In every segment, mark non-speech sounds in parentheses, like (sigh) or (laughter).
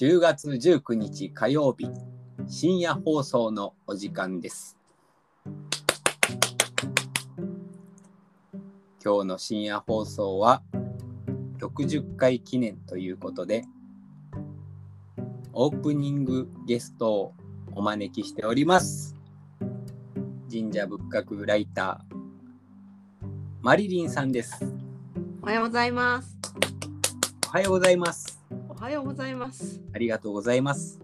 10月19日火曜日深夜放送のお時間です。今日の深夜放送は60回記念ということでオープニングゲストをお招きしております。神社仏閣ライターマリリンさんです。おはようございます。おはようございます。おはようございます。ありがとうございます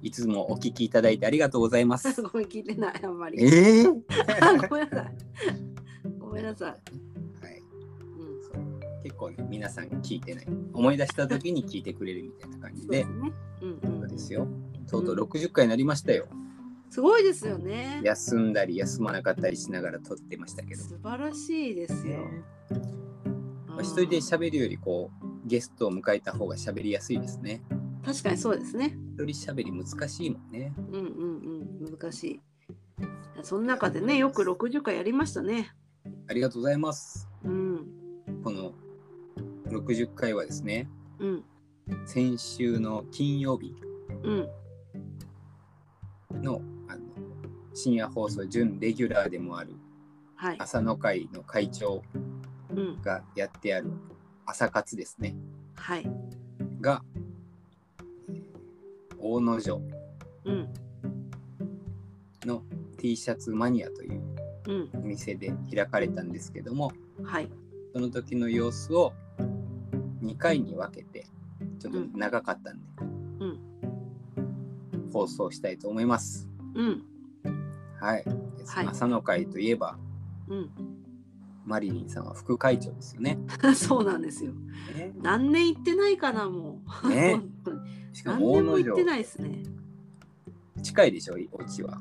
いつもお聞きいただいてありがとうございます (laughs) ごめん、聞いてない、あんまり。ええあ (laughs) ごめんなさい。ごめんなさい。はいうん、そう結構ね皆さん聞いてない思い出した時に聞いてくれるみたいな感じでそうですね。うですよとうとう60回になりましたよすごいですよね。休んだり休まなかったりしながら撮ってましたけど素晴らしいですよ。まあ一人で喋るよりこうゲストを迎えた方が喋りやすいですね確かにそうですね。一人喋り難しいもんねうんうんうん、難しい。その中でね、よく60回やりましたね。ありがとうございますうん、この60回はですねうん、先週の金曜日うん、のあの深夜放送準レギュラーでもあるはい。朝の会の会長うん、がやってある朝活ですね。はい。がえー大野城。うん、の T シャツマニアといううん、お店で開かれたんですけどもはい。その時の様子を2回に分けてちょっと長かったんで、うん。放送したいと思います。うん、はい、はい。朝の会といえばうん。マリリンさんは副会長ですよね。(laughs) そうなんですよ。ね何年行ってないかな、もう。ね。(laughs) しか何も大野城。年も行ってないですね。近いでしょお家は。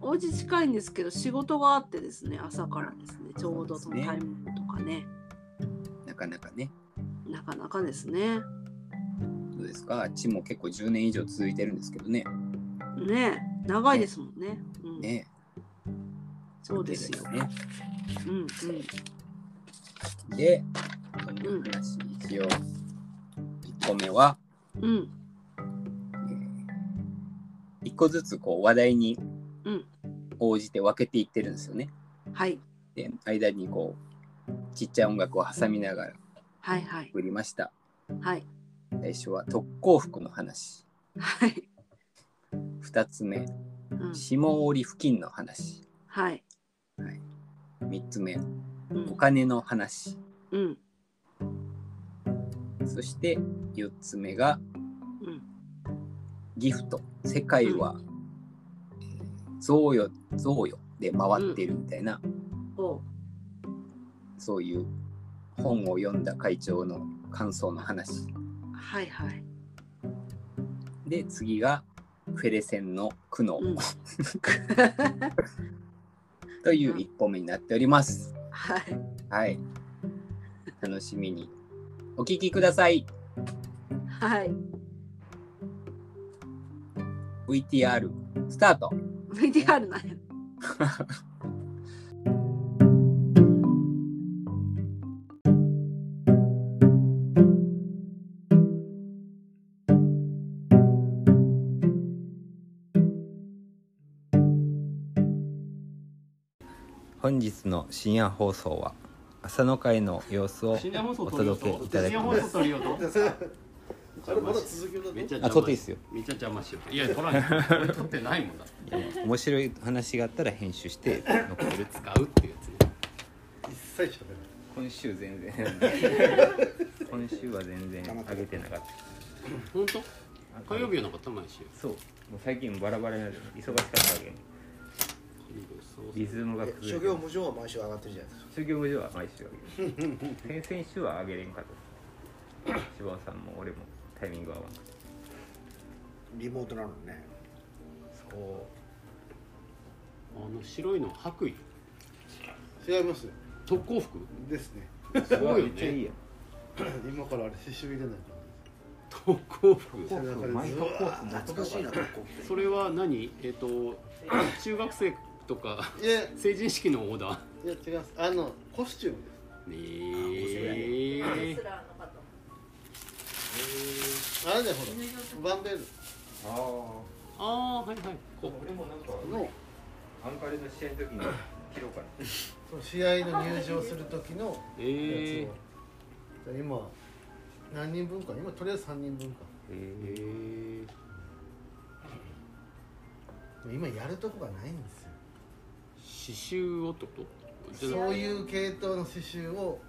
お家近いんですけど仕事があってですね朝からですね。ちょうどそのタイミングとかね。なかなかね。なかなかですね。どうですか？あっちも結構10年以上続いてるんですけどね。ねえ長いですもんね。うん、ねそうですよ、ね。うんうん。でこの話一応1個目は、うん。え1個ずつこう話題にうん。応じて分けていってるんですよね。はい。で間にこうちっちゃい音楽を挟みながらはいはい。振りました。はい。最初は特攻服の話。はい、2つ目うん、下織付近の話。はい3つ目。うん。お金の話。うん。そして4つ目がうん。ギフト。世界は、えー贈与贈与で回ってるみたいな、おそういう本を読んだ会長の感想の話。はいはい。で次がフェレセンの苦悩、うん (laughs) という一歩目になっております。はいはい。楽しみにお聞きください。はい VTR スタート。VTR なんや (laughs) 本日の深夜放送は朝の会の様子をお届けいただき深夜放送ます。撮りようとあれまだ続きだめっちゃあ、撮っていいですよ。めっちゃ邪魔しよういや撮らない俺撮ってないもんだ面白い話があったら編集して残ってる。使うっていうやつね一切喋ら今週全然今週は全然上げてなかった。本当？火曜日はなかった毎週そう。もう最近バラバラになる。忙しかったわけ。リズムが崩れて諸行無常は毎週上がってるじゃないです。か修行無常は毎週あげる。先々週はあげれんかった柴尾さんも俺もタイミング合わん。かっリモートなのにね。そあの白いの白衣。う違います。よ特攻服？ですね。すたごいよね。めっちゃいいやん。(coughs) 今からあれ接種入れない特攻服？特攻服。懐かしいな。特攻ってそれは何？えっ、と (laughs) 中学生とかいやい成人式のオーダー？や違います。あのコスチュームです。ねえ。スラーの方えあれだよほら。バンベル。あああはいはい。こ俺もなんかのアンカレの試合の時に切ろうかな。その試合の入場する時のうやえつを、今何人分か。今とりあえず3人分か。ー、え今やるとこがないんですよ。ー、刺繍をってこと？そういう系統の刺繍を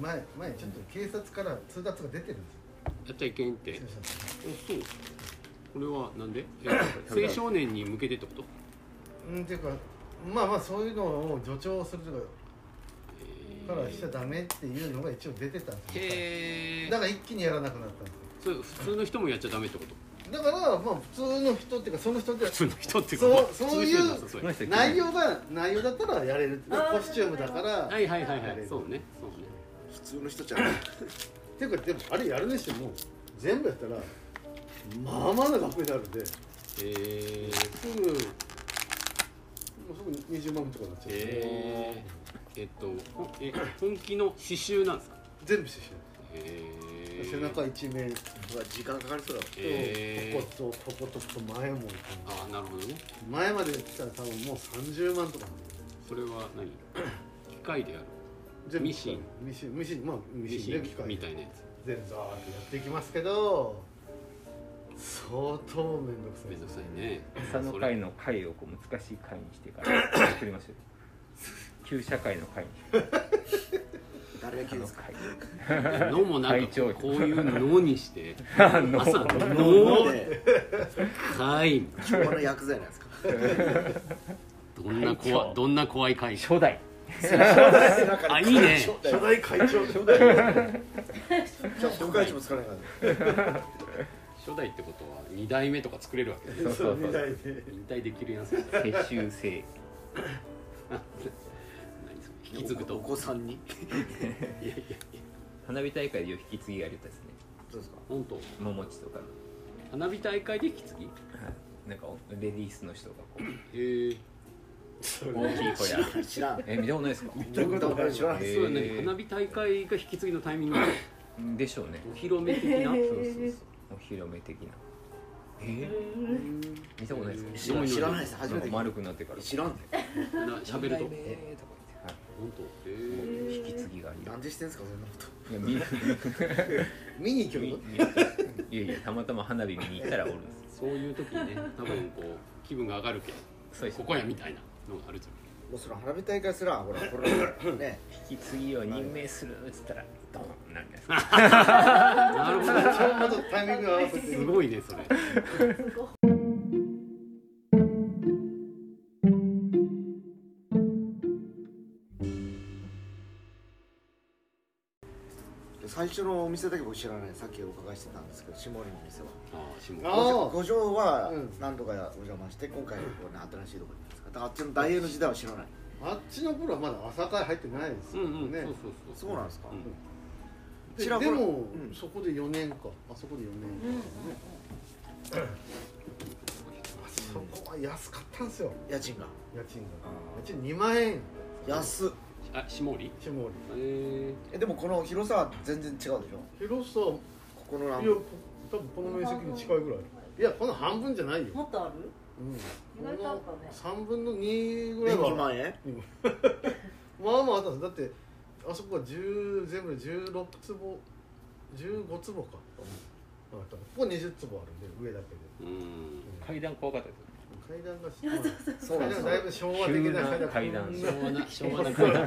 前前ちょっと警察から通達が出てるんですよ。やっちゃいけんって。駐車場おそう。これはなんで？(coughs) え青少年に向けてってこと？うんっていうかまあまあそういうのを助長するとかからしちゃダメっていうのが一応出てたんですよ。だから一気にやらなくなったんですよ。それ普通の人もやっちゃダメってこと？だからまあ普通の人っていうかその人って普通の人っていうそうかまあそういう内容が内容だったらやれるってコスチュームだからはいはいはいはい。そうねそうね。普通の人じゃない。っていうかでもあれやるにしても全部やったらまあまあな額になるんで。えー、すぐもうすぐ20万とかになっちゃう、えー、えっとほえ本気の刺繍なんですか？全部刺繍。えー、背中一面とうわ時間かかりそうだわえー、こことこことと前もああなるほどね。前まで来たら多分もう30万とか。それは何？機械でやる？ミシン。ミシンミシンまあミミシンで機械みたいなやつ。全部ザーってやっていきますけど相当面倒くさい。めんどくさいね。朝の会の会をこう難しい会にしてから作りましょう旧社会の会に誰が聞いですかのもなんかこういうのにして (laughs) 朝のので。会昭和の薬剤なんですか。どんな怖どんな怖い会初代。あいいね。初代会長。初代。副会長もつかないから初代ってことは2代目とか作れるわけね。そうそうそう。みたいで引退できるやつ。(laughs) 世襲制 (laughs) 引き継ぐと。お子さんに？いやいやいや花火大会でよ引き継ぎがありたですね。そうですか。本当？桃地とかの、花火大会で引き継ぎ？はい、なんかレディースの人がこう。(clears throat) へえ。大きい小屋知らん。え見たことないですかどういうこと知らないへーそうやね花火大会が引き継ぎのタイミング？でしょうね。お披露目的な？そうそうそう。お披露目的な。え。ー、見たことないですか？知ら知らないです。初めて丸くなってから。た知らんねな喋ると本当。へえ引き継ぎがありなんでしてんすかそんなこと。いや見 (laughs) 見に行くの？見見いやいやたまたま花火見に行ったらおるんです。そういう時にね多分こう気分が上がるけんそうですここやみたいなのがあるじゃん。もうその花火大会すらほらこれね。引き継ぎを任命するっつったらドーンなんですか (laughs) なるほど。ちょうどタイミング合わせて。すごいねそれ最初のお店だけ僕知らないさっきお伺いしてたんですけど下森の店は。ああ下あー五条はうん。何度かお邪魔して今回こう、ね、新しいところにですか。だからあっちの大英の時代は知らない。あっちの頃はまだ朝会入ってないですようんうん、ねそうそう。そうなんですか？うん。ででも、うん。そこで4年か。あそこで4年か。ね、あそこは安かったんですよ。家賃が。家賃が。あ家賃2万円。安っあ下り？下森ええでもこの広さは全然違うでしょ？広さここのなんいやこ多分この面積に近いぐらい。いやこの半分じゃないよ、もっとある？うん、意外とあるかね。3分の2ぐらい年2は万円？(laughs) まあまああったんですだってあそこは10全部で16坪。15坪か、あった。ここ20坪あるんで上だけで。ー、うん。階段怖かったです階段がそう階段がだいぶ昭和的な階段昭和な昭和な階段。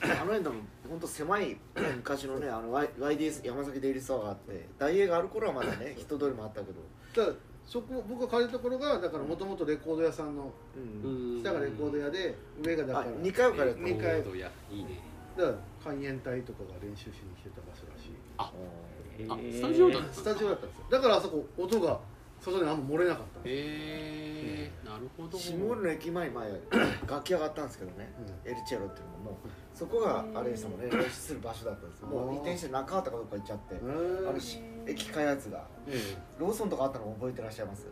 あの辺でも本当狭い昔のねあの YDS 山崎デイリーストアがあって大英がある頃はまだね (laughs) 人通りもあったけど、だそこ僕が借りたところがだからもともとレコード屋さんのうん。下がレコード屋で上がだからあ二階を借りたの？二階。コードやいいねだから海援隊とかが練習しに来てた場所らし。いあえー。スタジオだったスタジオだったんですよ。だからあそこ音が外にあんま漏れなかった。へえなるほど。下森の駅前に前 (coughs) 楽器屋があったんですけどね、エルチェロっていうのももうそこがあれでしたもんね練習する場所だったんですよ。もう移転して中畑かどっか行っちゃってあのし駅開発が。ええローソンとかあったの覚えてらっしゃいます？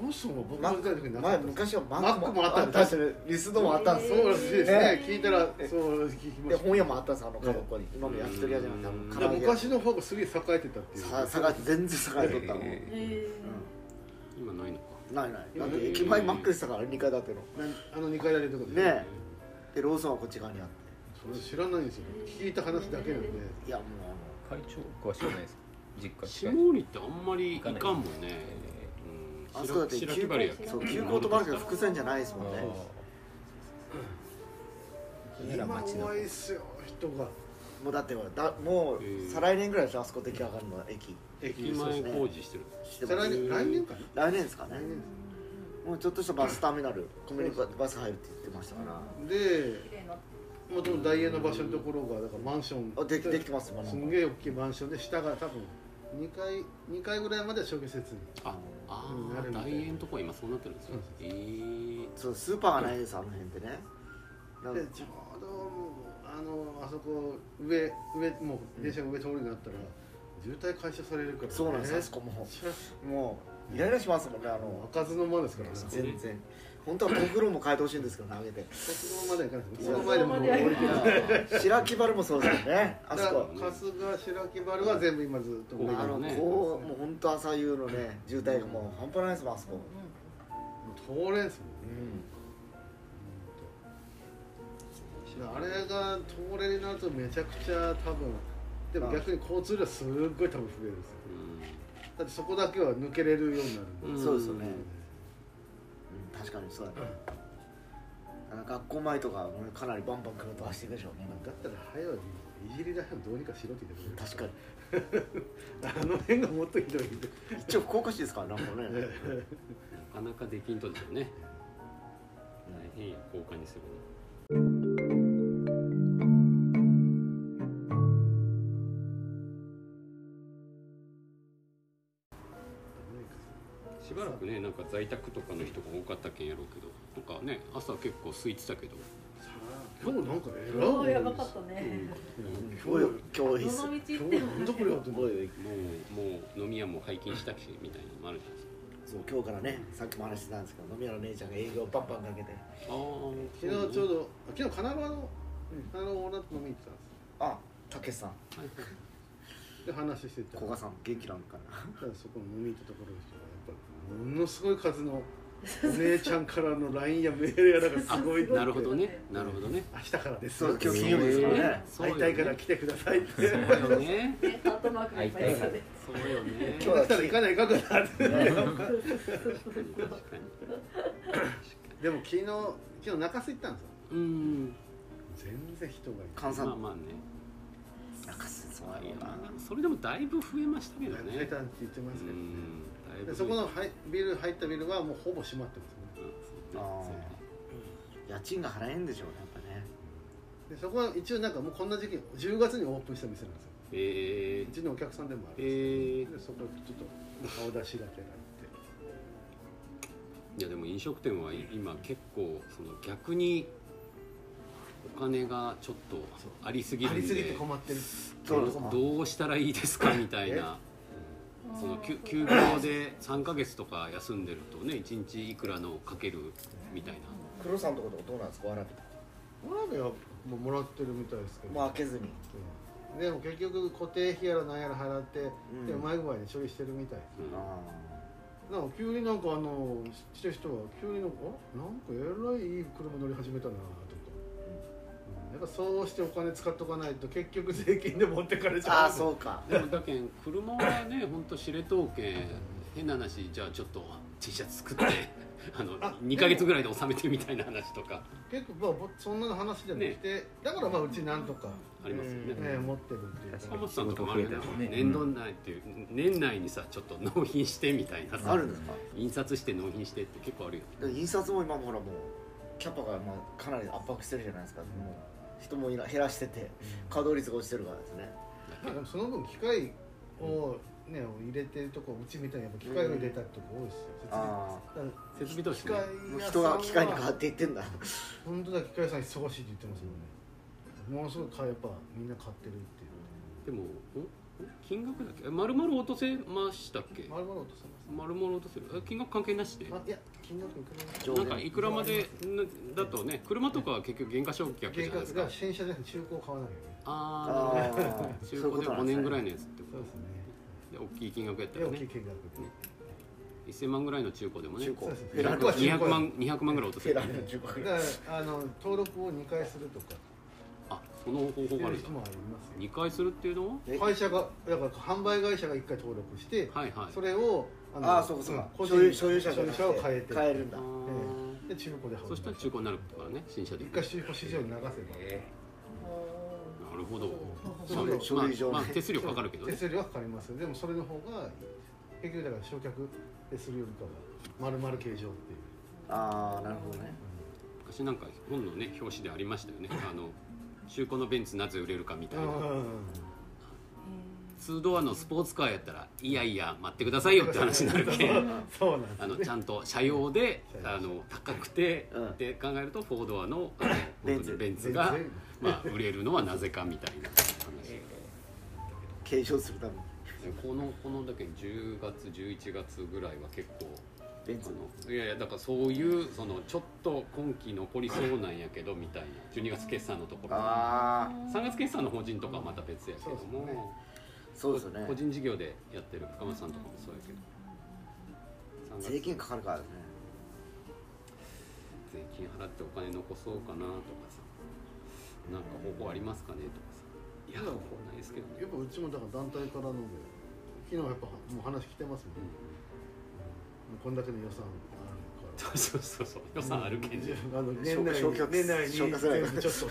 ロローソンは僕マが時に前昔はママックもあったんです確かにリスドもあったんですよ。そうらしいですね。ね。聞いたらそう聞きました。で本屋もあったんですあの角っこに。今の焼き鳥屋じゃなくて昔の方がすげえ栄えてたっていう。さ下がって全然下がってとったの、ええ今ないのか。ないない。だって駅前マックでしたから2階建ての。なあの2階建てのとこで。ね。でローソンはこっち側にあって。それ知らないんですよ。聞いた話だけなんで。いやもう会長詳しくないです。か実家下近いりってあんまりいかんもんね。あのあそこだって白急行そう急行とバルけど伏線じゃないですもんね。今多いっすよ人が。もうだってだもう再来年ぐらいでしょあそこ出来上がるのは駅駅前工事してる。してます。再来年来年かな？来年ですかね。来年。もうちょっとしたバスターミナル。コンビニババス入るって言ってましたから。でもともと大英の場所のところがだからマンション。あできできてます今すんげえ大きいマンションで下が多分2階2階ぐらいまでは商業施設にああうんなるみたい大円のとこは今そうなってるんですよええそうスーパーがないですあの辺ってね。なんでちょうどあのあそこ上上もう電車が上通るようになったら渋滞解消されるから、ね、そうなんです。あそこもう (laughs) イライラしますもんねあの。開かずの間ですからね。全然。本当はトグロも変えてほしいんですけどねあげて。そこまではい。かないですその前でももう降りてる白木原もそうですよねあそこ。春日白木原は全部今ずっとうんあのねこうもう本当朝夕のね渋滞がもう半端ないですもんあそこ。もう通れんすもんね。うん。あれが通れになるとめちゃくちゃ多分でも逆に交通量すっごい多分増えるんですよ。だってそこだけは抜けれるようになるんで。うん。そうですよね。うん。確かにそうだね。あの学校前とかかなりバンバン車飛ばしていくでしょうね。だったら早いいじりだけどうにかしろって言ってくれる。確かに。(laughs) あの辺がもっとひどい一応福岡市ですからなんかね。(laughs) なかなかできんとですよね。大変交換にする空いてたけど。今日なんかえらいおーやばかったね。今日今日どの道今日行ってもなんだこれやってもうもう飲み屋も拝見したしみたいなのもあるじゃないですかそう今日からねさっきも話してたんですけど飲み屋の姉ちゃんが営業バンバンかけてああ昨日ちょうど昨日神奈川の神奈川オーナーと飲みに行ってたんですあたけしさんで話してたら古賀さん元気なのかなそこの飲みに行ったところの人がやっぱりものすごい数のお姉ちゃんからの LINE やメールやなんかすごいって。なるほどね。なるほどね。明日からです。そう今日金曜日ですからね。会いたいから来てくださいって。そうよね。ねハートマークがいっぱいですよね。そうよね今日は来たら行かないかんかなって。でも昨日昨日中洲行ったんですよ。うん。全然人がい関西まあまあね。なんかそういやな。それでもだいぶ増えましたけどないね。増えたって言ってますけどねでそこのはいビル入ったビルはもうほぼ閉まってますね。あー。家賃が払えんでしょうねやっぱね。でそこは一応なんかもうこんな時期10月にオープンした店なんですよ。えうちのお客さんでもあー、るえー。でそこちょっと顔出しがてら行いやでも飲食店はい今結構その逆にお金がちょっとありすぎるんで。ってありすぎて困ってる。そうですどうしたらいいですかみたいなその休休業で3ヶ月とか休んでるとね1日いくらのかけるみたいな。黒さんとことかどうなんですかわらび。わらびはもうもらってるみたいですけど、もう開けずに。うん。でも結局固定費やら何やら払って、ん。でうまい具合に処理してるみたい。うん。あなんか急になんかあの知ってる人は急になんかあなんかえらいいい車乗り始めたなとか、うんやっぱそうしてお金使っとかないと結局税金で持ってかれちーあゃう。ーそうか。でもだけん車はね本当知れとうけん変な話じゃあちょっと T シャツ作って (laughs) あのあ2ヶ月ぐらいで収めてみたいな話とか。結構まあぼそんなの話じゃなくて、だからまあうちなんとか、ありますよね。うんね持ってるっていうか。さんとかもあるよね。ね。年度内っていう年内にさちょっと納品してみたいなさ。あるんですか？印刷して納品してって結構あるよで印刷も今もほらもうキャパがまあかなり圧迫してるじゃないですか。もう人もいな減らしてて稼働率が落ちてるからですね。まあでもその分機械をね入れてるとこうちみたいにやっぱ機械を入れたとこ多いですよ。設備投資ね。機械あもう屋さん人が機械に変わはっていってんだ。本当だ機械屋さん忙しいって言ってますもんね。ものすごいやっぱみんな買ってるっていう。でもん？金額だっけ？え丸々落とせましたっけ？丸々落とせま丸々落とせる？え金額関係なしで、いや金額いくらなんかいくらまでんだとね車とかは結局原価償却じゃ原価ないですか。が新車じゃなくて中古を買わないよね。ああなるほどあー中古で5年ぐらいのやつってことそうですね。で大きい金額やったでらね。大きい金額1000万ぐらいの中古でもね中古。そうですねフェラーリの中古は200万200万ぐらい落とせる。フェラーリの中古だからあの登録を2回するとか。あその方法があるんだ。人もありますよ。2回するっていうの会社がだから販売会社が1回登録してはいはい。それをああそうかそうか。個人所有所有者所有者を変えてて。変えるんだ。あー。で中古で販売。そしたら中古になるからね新車で。一回中古市場に流せば。えなるほど。そうまあ書類上ね。まあまあ手数料かかるけどね。手数料はかかります。よでもそれの方が結局だから焼却でするよりかは丸々形状っていう。ああなるほどね。昔なんか本のね表紙でありましたよね。あの中古のベンツなぜ売れるかみたいな。2ドアのスポーツカーやったらいやいや待ってくださいよって話になるけん。(laughs) そうなんですあのちゃんと車用で車用あの高くて、うん。って考えると4ドアのあのベンツ。ベンツが、まあ、売れるのはなぜかみたいな話、継承するために。このこのだけ10月11月ぐらいは結構ベンツの？あのいやいやだからそういうそのちょっと今期残りそうなんやけどみたいな。12月決算のところ。ああ3月決算の法人とかはまた別やけども、そうですよね。個人事業でやってる深松さんとかもそうやけど。3月。税金かかるからね。税金払ってお金残そうかなとかさ。なんか方法ありますかねとかさ。いや方法ないですけどね。やっぱうちもだから団体からの昨日やっぱもう話来てますもん、もうこんだけの予算あるから。(laughs) そうそうそう予算あるけんじゃあの年内消却年内にちょっとっ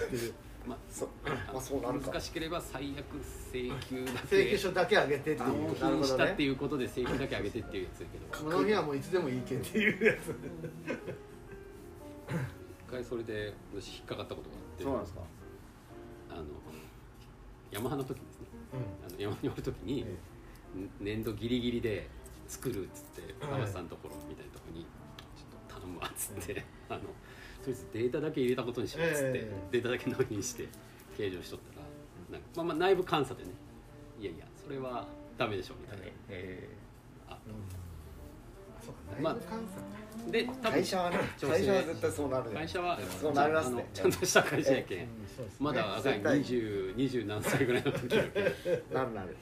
ていう。(laughs) まあそうまあそうなるか。難しければ最悪請求だ請求け書だけ上げてってい納う品したっていうことで請求だけ上げてっていうやつやけど。(laughs) この日はもういつでもいいけんっていうやつ。一回それで私引っかかったことがあって。そうなんですか。あのヤマハの時ですね。あの山におる時に、え年度ギリギリで作るっつってはい。川瀬さんのところみたいなところにちょっと頼むわっつって、(laughs) あのとりあえずデータだけ入れたことにしようっつって、ええ。データだけ納品して計上しとったらなんか、まあ、まあ内部監査でねいやいやそれはダメでしょみたいな、えあそうかまあで多分会社はね会社は絶対そうなるね会社はそうなりますね。ちゃんとした会社やけん、まだ若い絶対。20 20何歳ぐらいの時 (laughs) なるなる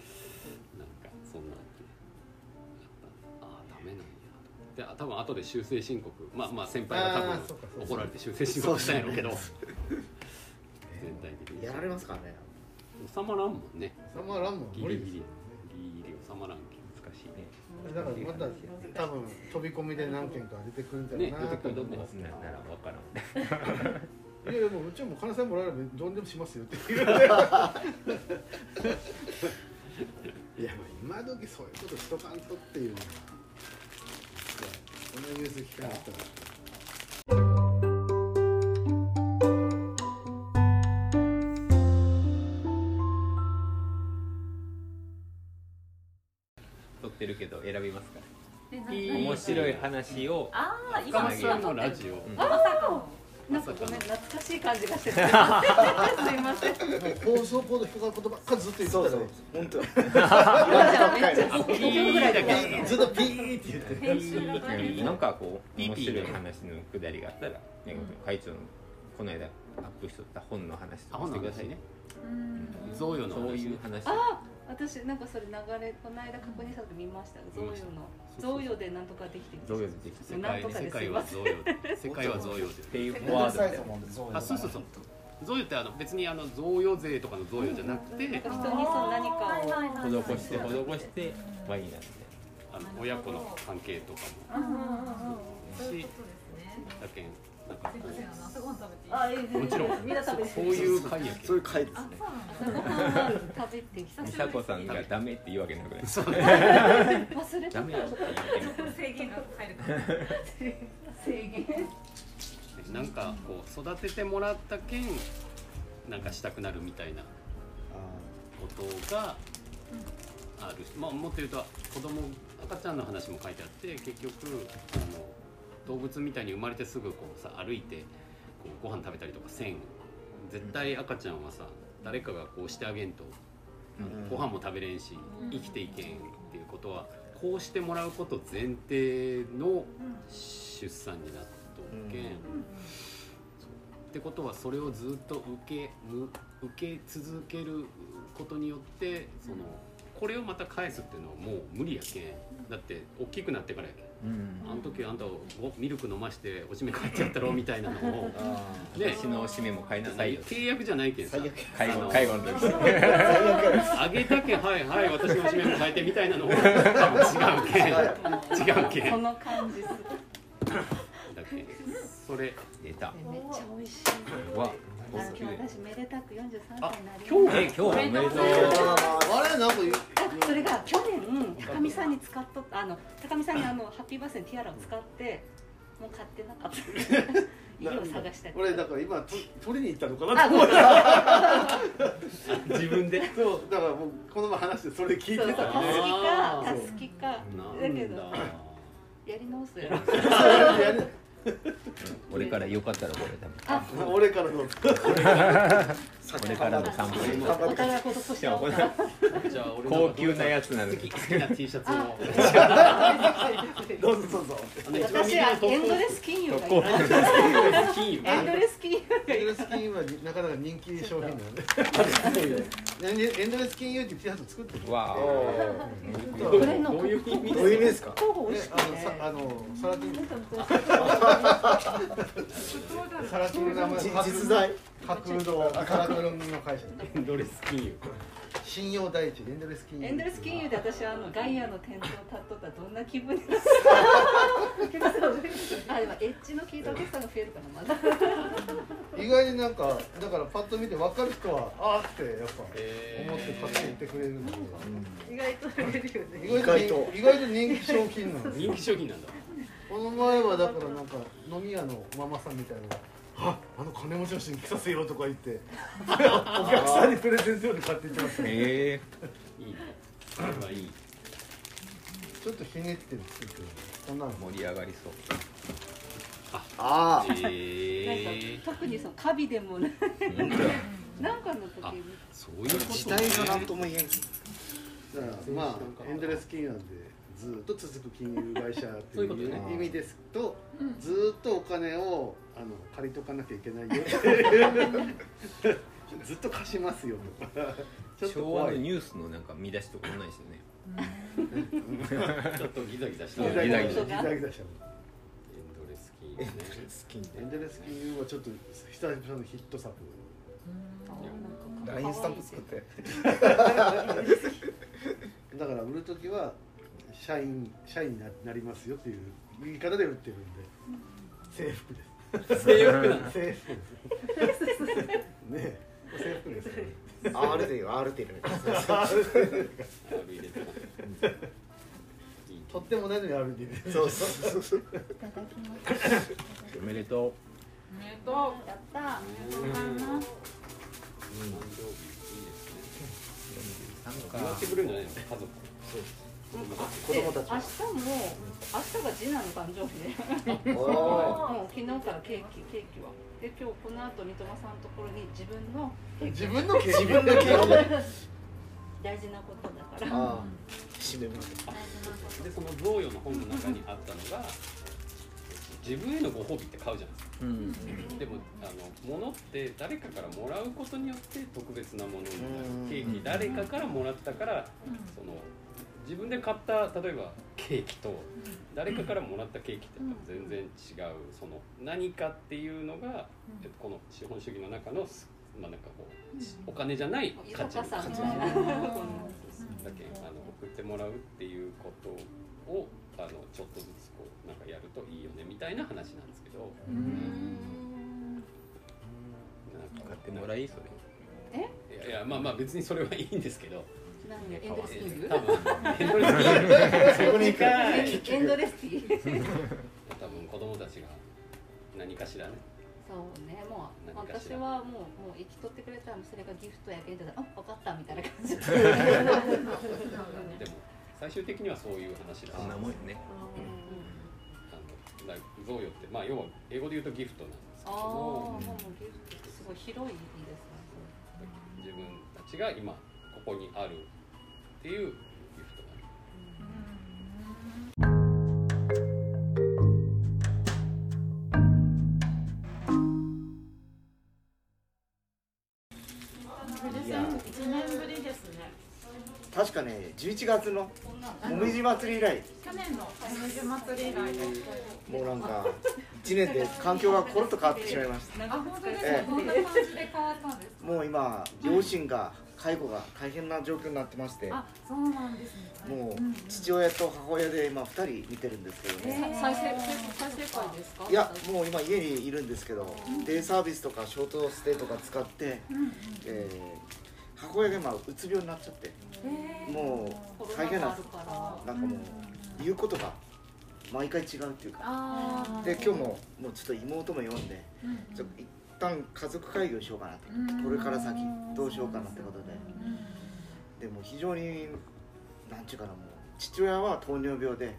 であ多分後で修正申告。まあまあ先輩が多分怒られて修正申告したんやろうけど。全体的に。やられますからね。収まらんもんね。サマーランもギリギリ。ギリギリ収まらんけ難しいね。だからまた多分飛び込みで何件か出てくるんじゃないかなと思います。ななら分からん。(laughs) いやいやもううちはもう金さんもらえればどんでもしますよっていう。(laughs) いや今時そういうことしとかんとっていうのはいやこのニュース聞かなかったら撮ってるけど選びますか？面白い話をああ、深今松さんのラジオ。まさかなんかごめん懐かしい感じがしてた (laughs) すいません。放送コード引っかかることばっかりずっと言ってたからそうそう。本当。めっちゃあピーだけずっとピーって言って編集が大変なんかこう面ピーピー白い話のくだりがあったら、ね、会長のこの間アップしとった本の話とあかしてくださいね。贈与のそう話いう話。あ私なんかそれ流れこの間確認した時見ました贈与の。贈与でなんとかできて贈与でできて世界世界は贈与。世界は贈与っていうヘフォワードで。あそうそうそう。贈与ってあの別にあの贈与税とかの贈与じゃなくて、なんか人にそう何かを施して施してワインなんであの親子の関係とかうんうんうんうん。もそうですね。だけすいませんあの朝ごはん食べていいあいいですもちろん。みんな食べてうそういう会やけんそういう回ですあね食べてきた美佐子さんがダメって。言うわけなくないそう忘れてた。ダメよ。(laughs) 制限が入るから。制限。なんかこう育ててもらったけんなんかしたくなるみたいなことがある。まあもっと言うと子供赤ちゃんの話も書いてあって結局あの動物みたいに生まれてすぐこうさ歩いてこうご飯食べたりとかせん。絶対赤ちゃんはさ誰かがこうしてあげんとうん。ご飯も食べれんし生きていけんっていうことはこうしてもらうこと前提の出産になっとっけん、ってことはそれをずっと受けむ受け続けることによってそのこれをまた返すっていうのはもう無理やけん。だって大きくなってからやけんうん。あの時あんたごミルク飲ましておしめ帰ってやったろみたいなのを。私のおしめも買いなさいよ契約じゃないけんさ。最悪。介護介護の時。(laughs) あげたけんはいはい私のおしめも変えてみたいなのを。多分違うけん。違うけん。この感じする。だけんそれ。出た。めっちゃ美味しい。わ私めでたく43歳になりあます。今日？え今日あれなんかあそれが去年高見さんに使っとったあの高見さんにあのハッピーバースデーのティアラを使ってもう買ってなかった。(laughs) 家を探したり俺だから今と取りに行ったのかな？あと思って自分でそう。だからもうこの前話してそれ聞いてたたすきかたすきか。だ。だけどやり直すよ。(laughs) やる俺からよかったらこれあ俺からの俺からのじゃあ俺高級なやつなの好き好きな T シャツを。どうぞどうぞ私はエンドレス金融がいい金融エンドレス金融エンドレス金融はなかなか人気商品なんでエンドレス金融って T シャツ作ってるわあこれのどういう意味ですか？あのサラティン (laughs) 実在架空のサラティンの会社エンドレス金融。信用第一エンドレス金融。エンドレス金融で私はあのガイアの店頭立っとったらどんな気分になるあでもエッジの効いたお客さんが増えるかなまだ。意外になんかだからパッと見て分かる人はあーってやっぱえ思って買っていってくれるんで意外と売れるよね。意外と意外と人気商品なんです人気商品なんだこの前はだからなんか飲み屋のママさんみたいなああの金持ちの人に着させようとか言って (laughs) お客さんにプレゼント用に買っていってましたね。え。いい。ねそれはいいちょっとひねってる作ってるこんなの。ー盛り上がりそう。ああ。なんえか特にそのカビでもない。なんかの時に。そういうこと時代が何とも言えん。だからまあエンドレス金融なんでずっと続く金融会社っていうことね。いう意味ですとずっとお金をあの借りとかなきゃいけないよ (laughs) ずっと貸しますよと。かちょっと昭和のニュースのなんか見出しとかもないですよね。(laughs) ちょっとギザギザした。ギザギザ。ギギザギザザギザした。エンドレス金融ね好きにエンドレス金融はちょっと久々のヒット作。ラインスタンプ作って。(laughs) だから売る時は社員社員にななりますよっていう言い方で売ってるんで。制服です。制服なの (laughs) 制服です。ねえ。制服です。R で R ある入れてます。いいとってもないのにあるんで。そうそうそうおめでとおめでとやった。誕生日いいですねってくれるんじゃないの家族子供たちで明日も明日が次男の誕生日で。おもう昨日からケーキケーキは。で今日この後三笘さんのところに自分のケーキ。自分の自分のケー (laughs) 大事なことだから。ああ締めます大事なこと。でその贈与の本の中にあったのが自分へのご褒美って買うじゃないですかうん。でもあの物って誰かからもらうことによって特別なものになる。うん。ケーキ誰かからもらったからその自分で買った例えばケーキと誰かからもらったケーキって全然違うその何かっていうのが、えっと、この資本主義の中のすまあなんかこうお金じゃない価値価値。だけあの送ってもらうっていうことをあのちょっとずつこうなんかやるといいよねみたいな話なんですけど。なんか買ってもらいそれ。いやいやまあまあ別にそれはいいんですけど。何エンドレスティー多分エンドレスティーそこに行かエンドレスティー多分子供たちが何かしらね。そうね。もう私はもうもう生きとってくれたらそれがギフトやけんじゃあ分かったみたいな感じ。ででも最終的にはそういう話だ。しそんなもんよねあのだ贈与ってまあ要は英語で言うとギフトなんですけああどもうギフトってすごい広いですね。自分たちが今ここにあるっていうギフトがある。いや一年ぶりですね確かね11月のもみじ祭り以来。去年の水祭り以来。もうなんか1年で環境がコロッと変わってしまいました。あ本当ですええ。かどんな感じで変わったんですか？もう今両親が介護が大変な状況になってましてあそうなんですね。もううん父親と母親で今2人見てるんですけどえねー。再生再生会ですか？いやもう今家にいるんですけどデイサービスとかショートステイとか使って、うんうんえー母親が今うつ病になっちゃってえー。もコう大変なんですなんかもう言うことが毎回違うっていうか。で今日ももうちょっと妹も読んでうんうん。ちょっと一旦家族会議をしようかなと。うん。これから先どうしようかなってことで。うん。でも非常になんちゅうかなもう父親は糖尿病で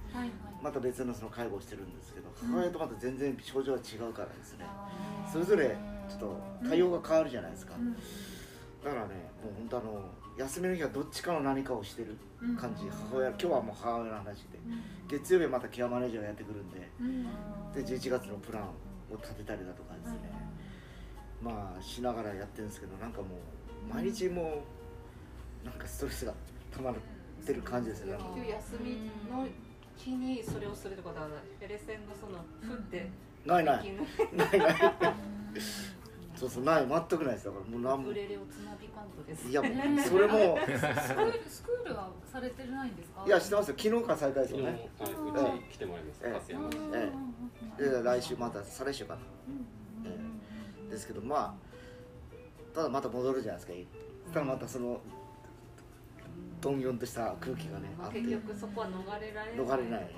また別のその介護をしてるんですけど母親とまた全然症状は違うからですね。それぞれちょっと対応が変わるじゃないですか。うん。だからねもう本当あの休みの日はどっちかの何かをしてる感じ。うん母親今日はもう母親の話で。月曜日はまたケアマネージャーがやってくるんで。うん。で11月のプランを立てたりだとかですねまあしながらやってるんですけどなんかもう毎日もうなんかストレスが溜まってる感じですね。休みの日にそれをするってことはフェレセンのそのふって。ないない。昨ないない。そうそうない全くないですだからも。う何もウクレレをつなびかんとです。いやそれも。スクールスクールはされてないんですか？いや知ってますよ。昨日から再開ですよね。はいうち来てもらいますええ。えで来週また再来週かな、ええですけどまあただまた戻るじゃないですか。ただまたそのどんよんとした空気がねあって。結局そこは逃れられない逃れない。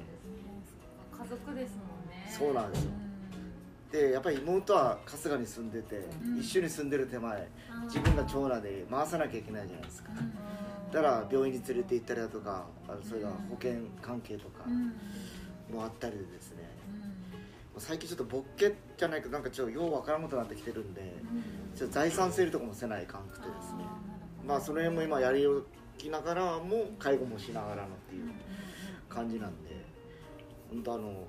家族ですもんね。そうなんですよ。でやっぱり妹は春日に住んでて、うん。一緒に住んでる手前うん。自分が長男で回さなきゃいけないじゃないですか。うん。だから病院に連れて行ったりだとかあのそれが保険関係とかもあったりでですね最近ちょっとボッケじゃないけどなんかちょっとようわからんことになってきてるんでちょっと財産整理とかもせないかんくてですね。まあその辺も今やりおきながらも介護もしながらのっていう感じなんで本当あの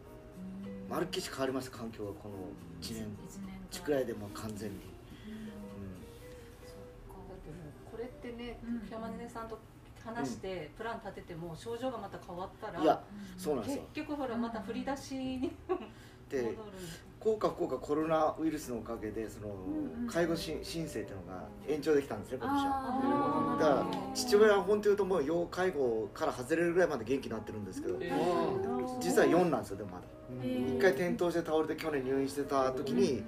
まるっきし変わりました環境がこの1年。ちくらいでもう完全に、だってもうこれってねうん。山根さんと話してプラン立てても症状がまた変わったらうん、いやそうなんです結よ局ほらまた振り出しにで戻る効果不効果コロナウイルスのおかげでその介護し申請っていうのが延長できたんですね今年はだから父親は本当言うともう要介護から外れるぐらいまで元気になってるんですけどえ実は4なんですよでもまだ。へー。1回転倒して倒れて去年入院してた時に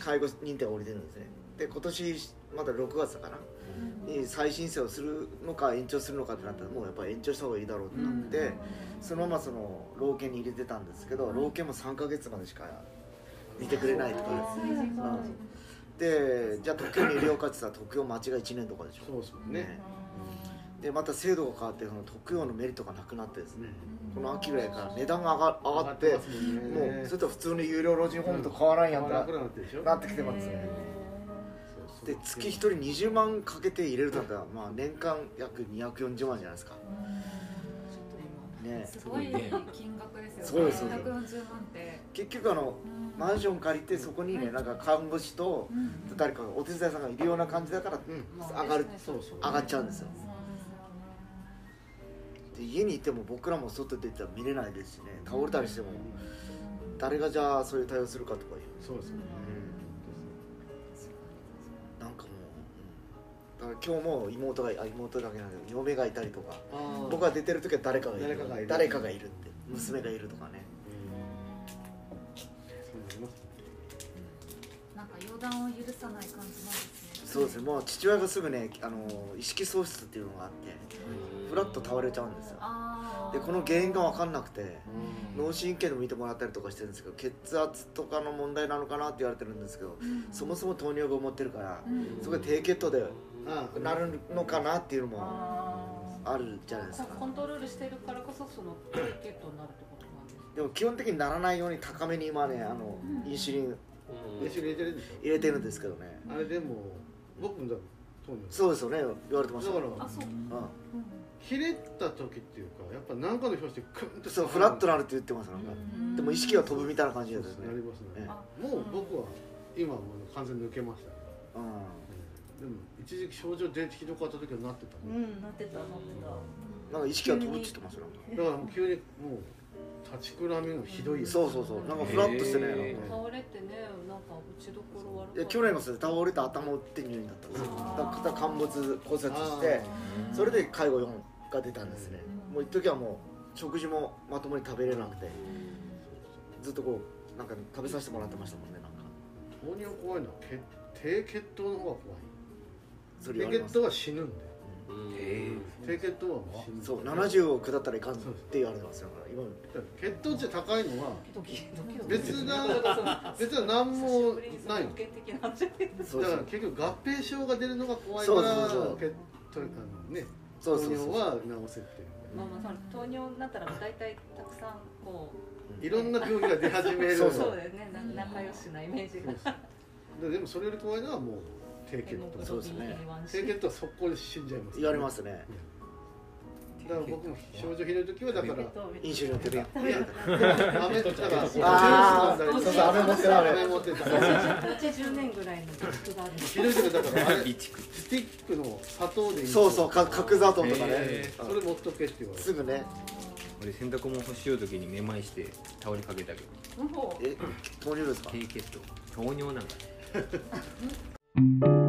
介護認定が下りてるんですね。で今年まだ6月だかなに再申請をするのか延長するのかってなったらもうやっぱり延長した方がいいだろうってなってそのままその老犬に入れてたんですけど老犬も3ヶ月までしか見てくれないとかでじゃあ東京に入れようかって言ったら東京待ちが1年とかでしょ。そうですもんね。でまた制度が変わってその特養のメリットがなくなってですね。この秋ぐらいから値段が上が上がってもうそれと普通の有料老人ホームと変わらんやんってなってきてますねで月1人20万かけて入れるとなったらまあ年間約240万じゃないですか。ね。すごい (laughs) 金額ですよね。そうです。そうです140万って。結局あのマンション借りてそこにねなんか看護師と誰かがお手伝いさんがいるような感じだからうん上がるそうそう。上がっちゃうんですよ。で家にいても僕らも外出ては見れないですしね。倒れたりしても誰がじゃあそういう対応するかとかいう。そうですよね今日も妹があ妹だけなんだけど嫁がいたりとか僕が出てる時は誰かがいる。誰かがいる。誰かがいるって。娘がいるとかね。そうなんか予断を許さない感じなんですね。そうですね。もう父親がすぐねあの意識喪失っていうのがあってフラッと倒れちゃうんですよ。でこの原因が分かんなくて脳神経でも見てもらったりとかしてるんですけど血圧とかの問題なのかなって言われてるんですけどそもそも糖尿病を持ってるからうん。そこで低血糖でああなるのかなっていうのもああるじゃないですか。コントロールしてるからこそその低血糖になるってことなんですでも基本的にならないように高めに今ねあのインシュリン練習入れてるでしょ。入れてるんですけどね。あれでも僕もそうですよ。ね言われてました。だからあそう。うん。切れた時っていうかやっぱ何かの拍子でクンってそうフラットなるって言ってますなん。かでも意識が飛ぶみたいな感じですねなりますねねもう僕は今はもう完全に抜けましたねうんでも一時期症状出てひどかった時はなってたうね、んなってたなってなんか意識が飛ぶって言ってますよなんかだからもう急にもう立ちくらみのひどいやつそうそうそう。なんかフラッとしてねへー。なんか。倒れてねなんか打ちどころ悪かった。いや去年もそれ倒れて頭打って入院だったんですよ。だから肩陥没骨折してそれで介護4が出たんですね。もう一時はもう食事もまともに食べれなくて。ずっとこうなんか食べさせてもらってましたもんねなんか。糖尿怖いのは血低血糖の方が怖いそれ低血糖は死ぬんでうん。へ低血糖は死ぬ。そう70を下ったらいかんって言われてますよだから今。血糖値高いのは。別な別は何もないだから結局合併症が出るのが怖いからそうそう血糖尿は治せっていう。まあまあその糖尿になったら大体たくさんこういろんな病気が出始める。(laughs) そうそうだよね。な仲良しなイメージが。ででもそれより怖いのはもう低血糖そうですね。低血糖は速攻で死んじゃいます言われますね。だから僕も症状ひどい時はだから飲酒によってる。やんいやアメだからあージュース飲んだりそうそう飴持ってる飴飴持ってた。お茶10年ぐらいの記憶があるひどい時はだからあれ備蓄スティックの砂糖でそうそうか角砂糖とかね。へそれ持っとけって言われる。すぐね。俺洗濯物干しよう時にめまいして倒れかけたけど。え糖尿ですか？低血糖。糖尿なんかね (laughs) Thank you.